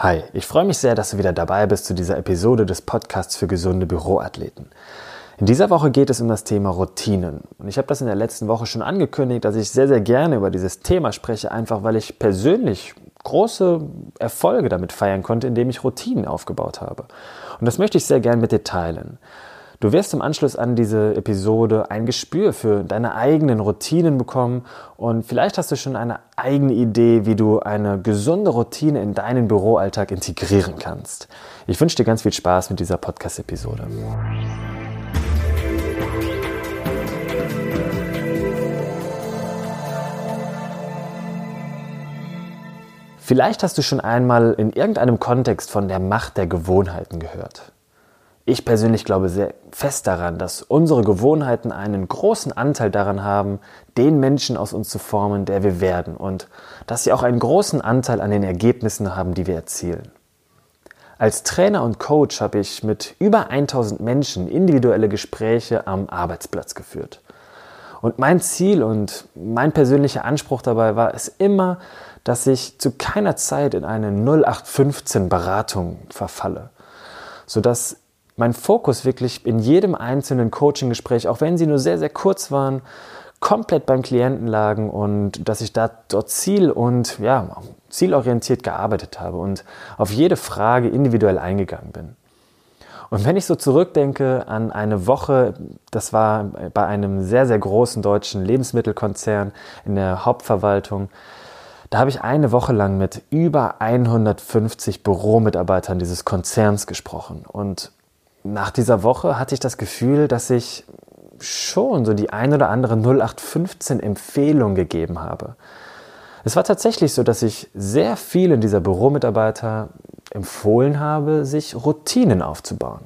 Hi, ich freue mich sehr, dass du wieder dabei bist zu dieser Episode des Podcasts für gesunde Büroathleten. In dieser Woche geht es um das Thema Routinen. Und ich habe das in der letzten Woche schon angekündigt, dass ich sehr, sehr gerne über dieses Thema spreche, einfach weil ich persönlich große Erfolge damit feiern konnte, indem ich Routinen aufgebaut habe. Und das möchte ich sehr gerne mit dir teilen. Du wirst im Anschluss an diese Episode ein Gespür für deine eigenen Routinen bekommen und vielleicht hast du schon eine eigene Idee, wie du eine gesunde Routine in deinen Büroalltag integrieren kannst. Ich wünsche dir ganz viel Spaß mit dieser Podcast-Episode. Vielleicht hast du schon einmal in irgendeinem Kontext von der Macht der Gewohnheiten gehört. Ich persönlich glaube sehr fest daran, dass unsere Gewohnheiten einen großen Anteil daran haben, den Menschen aus uns zu formen, der wir werden und dass sie auch einen großen Anteil an den Ergebnissen haben, die wir erzielen. Als Trainer und Coach habe ich mit über 1000 Menschen individuelle Gespräche am Arbeitsplatz geführt. Und mein Ziel und mein persönlicher Anspruch dabei war es immer, dass ich zu keiner Zeit in eine 0815 Beratung verfalle, sodass mein Fokus wirklich in jedem einzelnen Coaching-Gespräch, auch wenn sie nur sehr, sehr kurz waren, komplett beim Klienten lagen und dass ich da dort ziel- und ja, zielorientiert gearbeitet habe und auf jede Frage individuell eingegangen bin. Und wenn ich so zurückdenke an eine Woche, das war bei einem sehr, sehr großen deutschen Lebensmittelkonzern in der Hauptverwaltung, da habe ich eine Woche lang mit über 150 Büromitarbeitern dieses Konzerns gesprochen. Und nach dieser Woche hatte ich das Gefühl, dass ich schon so die ein oder andere 0815 Empfehlung gegeben habe. Es war tatsächlich so, dass ich sehr vielen dieser Büromitarbeiter empfohlen habe, sich Routinen aufzubauen.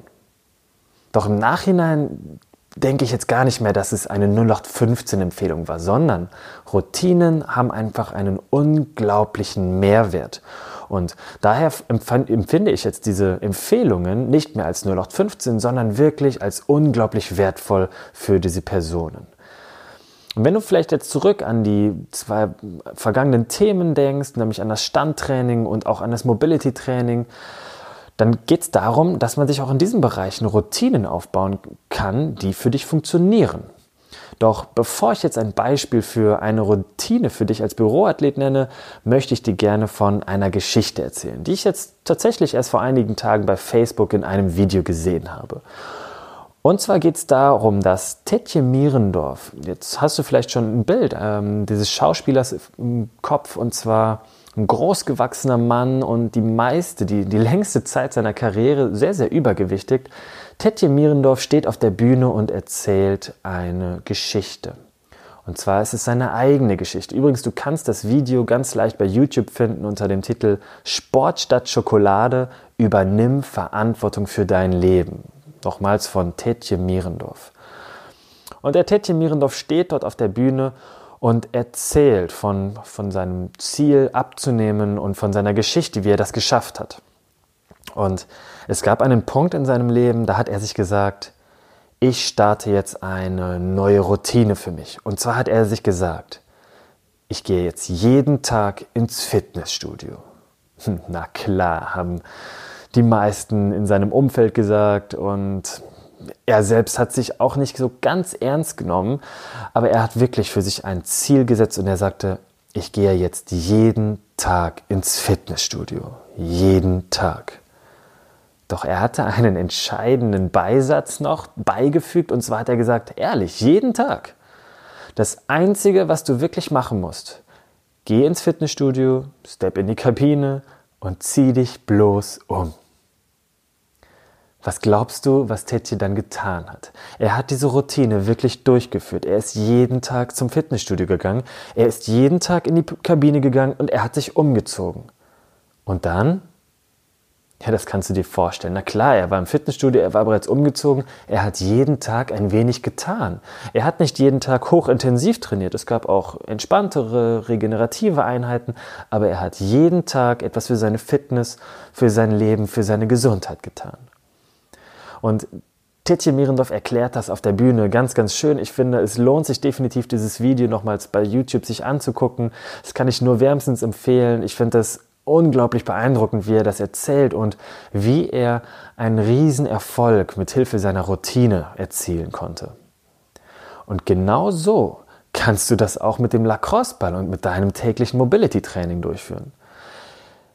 Doch im Nachhinein denke ich jetzt gar nicht mehr, dass es eine 0815-Empfehlung war, sondern Routinen haben einfach einen unglaublichen Mehrwert. Und daher empfinde ich jetzt diese Empfehlungen nicht mehr als 0815, sondern wirklich als unglaublich wertvoll für diese Personen. Und wenn du vielleicht jetzt zurück an die zwei vergangenen Themen denkst, nämlich an das Standtraining und auch an das Mobility-Training, dann geht es darum, dass man sich auch in diesen Bereichen Routinen aufbauen kann, die für dich funktionieren. Doch bevor ich jetzt ein Beispiel für eine Routine für dich als Büroathlet nenne, möchte ich dir gerne von einer Geschichte erzählen, die ich jetzt tatsächlich erst vor einigen Tagen bei Facebook in einem Video gesehen habe. Und zwar geht es darum, dass Tetje Mierendorf, jetzt hast du vielleicht schon ein Bild ähm, dieses Schauspielers im Kopf, und zwar ein großgewachsener Mann und die meiste, die, die längste Zeit seiner Karriere sehr, sehr übergewichtig, Tetje Mierendorf steht auf der Bühne und erzählt eine Geschichte. Und zwar ist es seine eigene Geschichte. Übrigens, du kannst das Video ganz leicht bei YouTube finden unter dem Titel Sport statt Schokolade, übernimm Verantwortung für dein Leben. Nochmals von Tetje Mierendorf. Und der Tetje Mierendorf steht dort auf der Bühne und erzählt von, von seinem Ziel abzunehmen und von seiner Geschichte, wie er das geschafft hat. Und es gab einen Punkt in seinem Leben, da hat er sich gesagt, ich starte jetzt eine neue Routine für mich. Und zwar hat er sich gesagt, ich gehe jetzt jeden Tag ins Fitnessstudio. Hm, na klar, haben die meisten in seinem Umfeld gesagt und er selbst hat sich auch nicht so ganz ernst genommen, aber er hat wirklich für sich ein Ziel gesetzt und er sagte, ich gehe jetzt jeden Tag ins Fitnessstudio. Jeden Tag. Doch er hatte einen entscheidenden Beisatz noch beigefügt und zwar hat er gesagt, ehrlich, jeden Tag. Das Einzige, was du wirklich machen musst, geh ins Fitnessstudio, step in die Kabine und zieh dich bloß um. Was glaubst du, was Tetje dann getan hat? Er hat diese Routine wirklich durchgeführt. Er ist jeden Tag zum Fitnessstudio gegangen, er ist jeden Tag in die Kabine gegangen und er hat sich umgezogen. Und dann ja, das kannst du dir vorstellen. Na klar, er war im Fitnessstudio, er war bereits umgezogen. Er hat jeden Tag ein wenig getan. Er hat nicht jeden Tag hochintensiv trainiert. Es gab auch entspanntere, regenerative Einheiten. Aber er hat jeden Tag etwas für seine Fitness, für sein Leben, für seine Gesundheit getan. Und Tetje Mierendorf erklärt das auf der Bühne ganz, ganz schön. Ich finde, es lohnt sich definitiv, dieses Video nochmals bei YouTube sich anzugucken. Das kann ich nur wärmstens empfehlen. Ich finde das unglaublich beeindruckend, wie er das erzählt und wie er einen Riesenerfolg mit Hilfe seiner Routine erzielen konnte. Und genau so kannst du das auch mit dem Lacrosse-Ball und mit deinem täglichen Mobility-Training durchführen.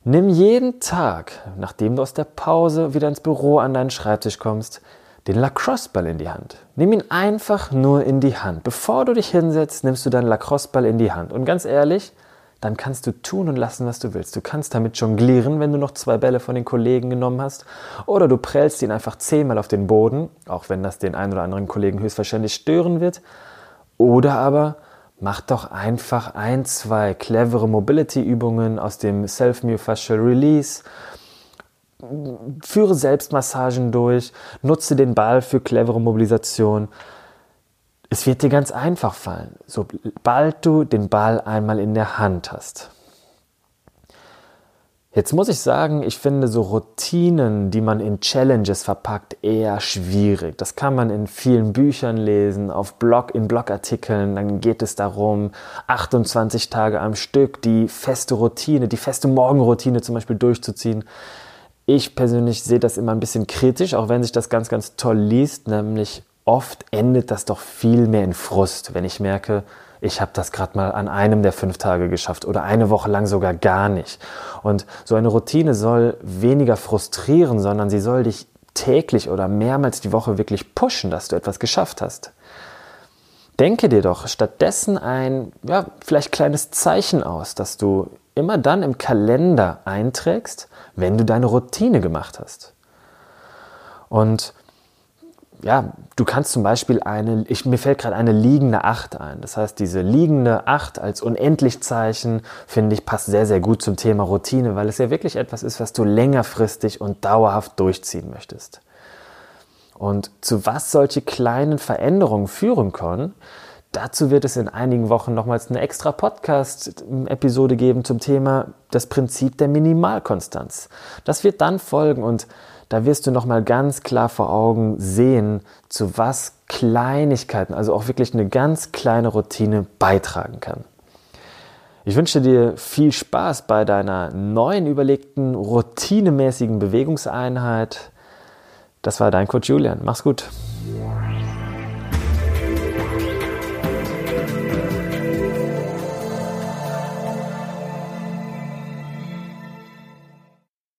Nimm jeden Tag, nachdem du aus der Pause wieder ins Büro an deinen Schreibtisch kommst, den Lacrosse-Ball in die Hand. Nimm ihn einfach nur in die Hand. Bevor du dich hinsetzt, nimmst du deinen Lacrosse-Ball in die Hand. Und ganz ehrlich, dann kannst du tun und lassen, was du willst. Du kannst damit jonglieren, wenn du noch zwei Bälle von den Kollegen genommen hast. Oder du prellst ihn einfach zehnmal auf den Boden, auch wenn das den einen oder anderen Kollegen höchstwahrscheinlich stören wird. Oder aber mach doch einfach ein, zwei clevere Mobility-Übungen aus dem Self-Myofascial Release führe Selbstmassagen durch, nutze den Ball für clevere Mobilisation. Es wird dir ganz einfach fallen, sobald du den Ball einmal in der Hand hast. Jetzt muss ich sagen, ich finde so Routinen, die man in Challenges verpackt, eher schwierig. Das kann man in vielen Büchern lesen, auf Blog, in Blogartikeln. Dann geht es darum, 28 Tage am Stück die feste Routine, die feste Morgenroutine zum Beispiel durchzuziehen. Ich persönlich sehe das immer ein bisschen kritisch, auch wenn sich das ganz, ganz toll liest. Nämlich oft endet das doch viel mehr in Frust, wenn ich merke, ich habe das gerade mal an einem der fünf Tage geschafft oder eine Woche lang sogar gar nicht. Und so eine Routine soll weniger frustrieren, sondern sie soll dich täglich oder mehrmals die Woche wirklich pushen, dass du etwas geschafft hast. Denke dir doch stattdessen ein, ja, vielleicht kleines Zeichen aus, dass du immer dann im Kalender einträgst, wenn du deine Routine gemacht hast. Und ja, du kannst zum Beispiel eine, ich, mir fällt gerade eine liegende Acht ein. Das heißt, diese liegende Acht als Unendlichzeichen, finde ich, passt sehr, sehr gut zum Thema Routine, weil es ja wirklich etwas ist, was du längerfristig und dauerhaft durchziehen möchtest. Und zu was solche kleinen Veränderungen führen können, Dazu wird es in einigen Wochen nochmals eine extra Podcast-Episode geben zum Thema das Prinzip der Minimalkonstanz. Das wird dann folgen und da wirst du nochmal ganz klar vor Augen sehen, zu was Kleinigkeiten, also auch wirklich eine ganz kleine Routine beitragen kann. Ich wünsche dir viel Spaß bei deiner neuen überlegten, routinemäßigen Bewegungseinheit. Das war dein Coach Julian. Mach's gut.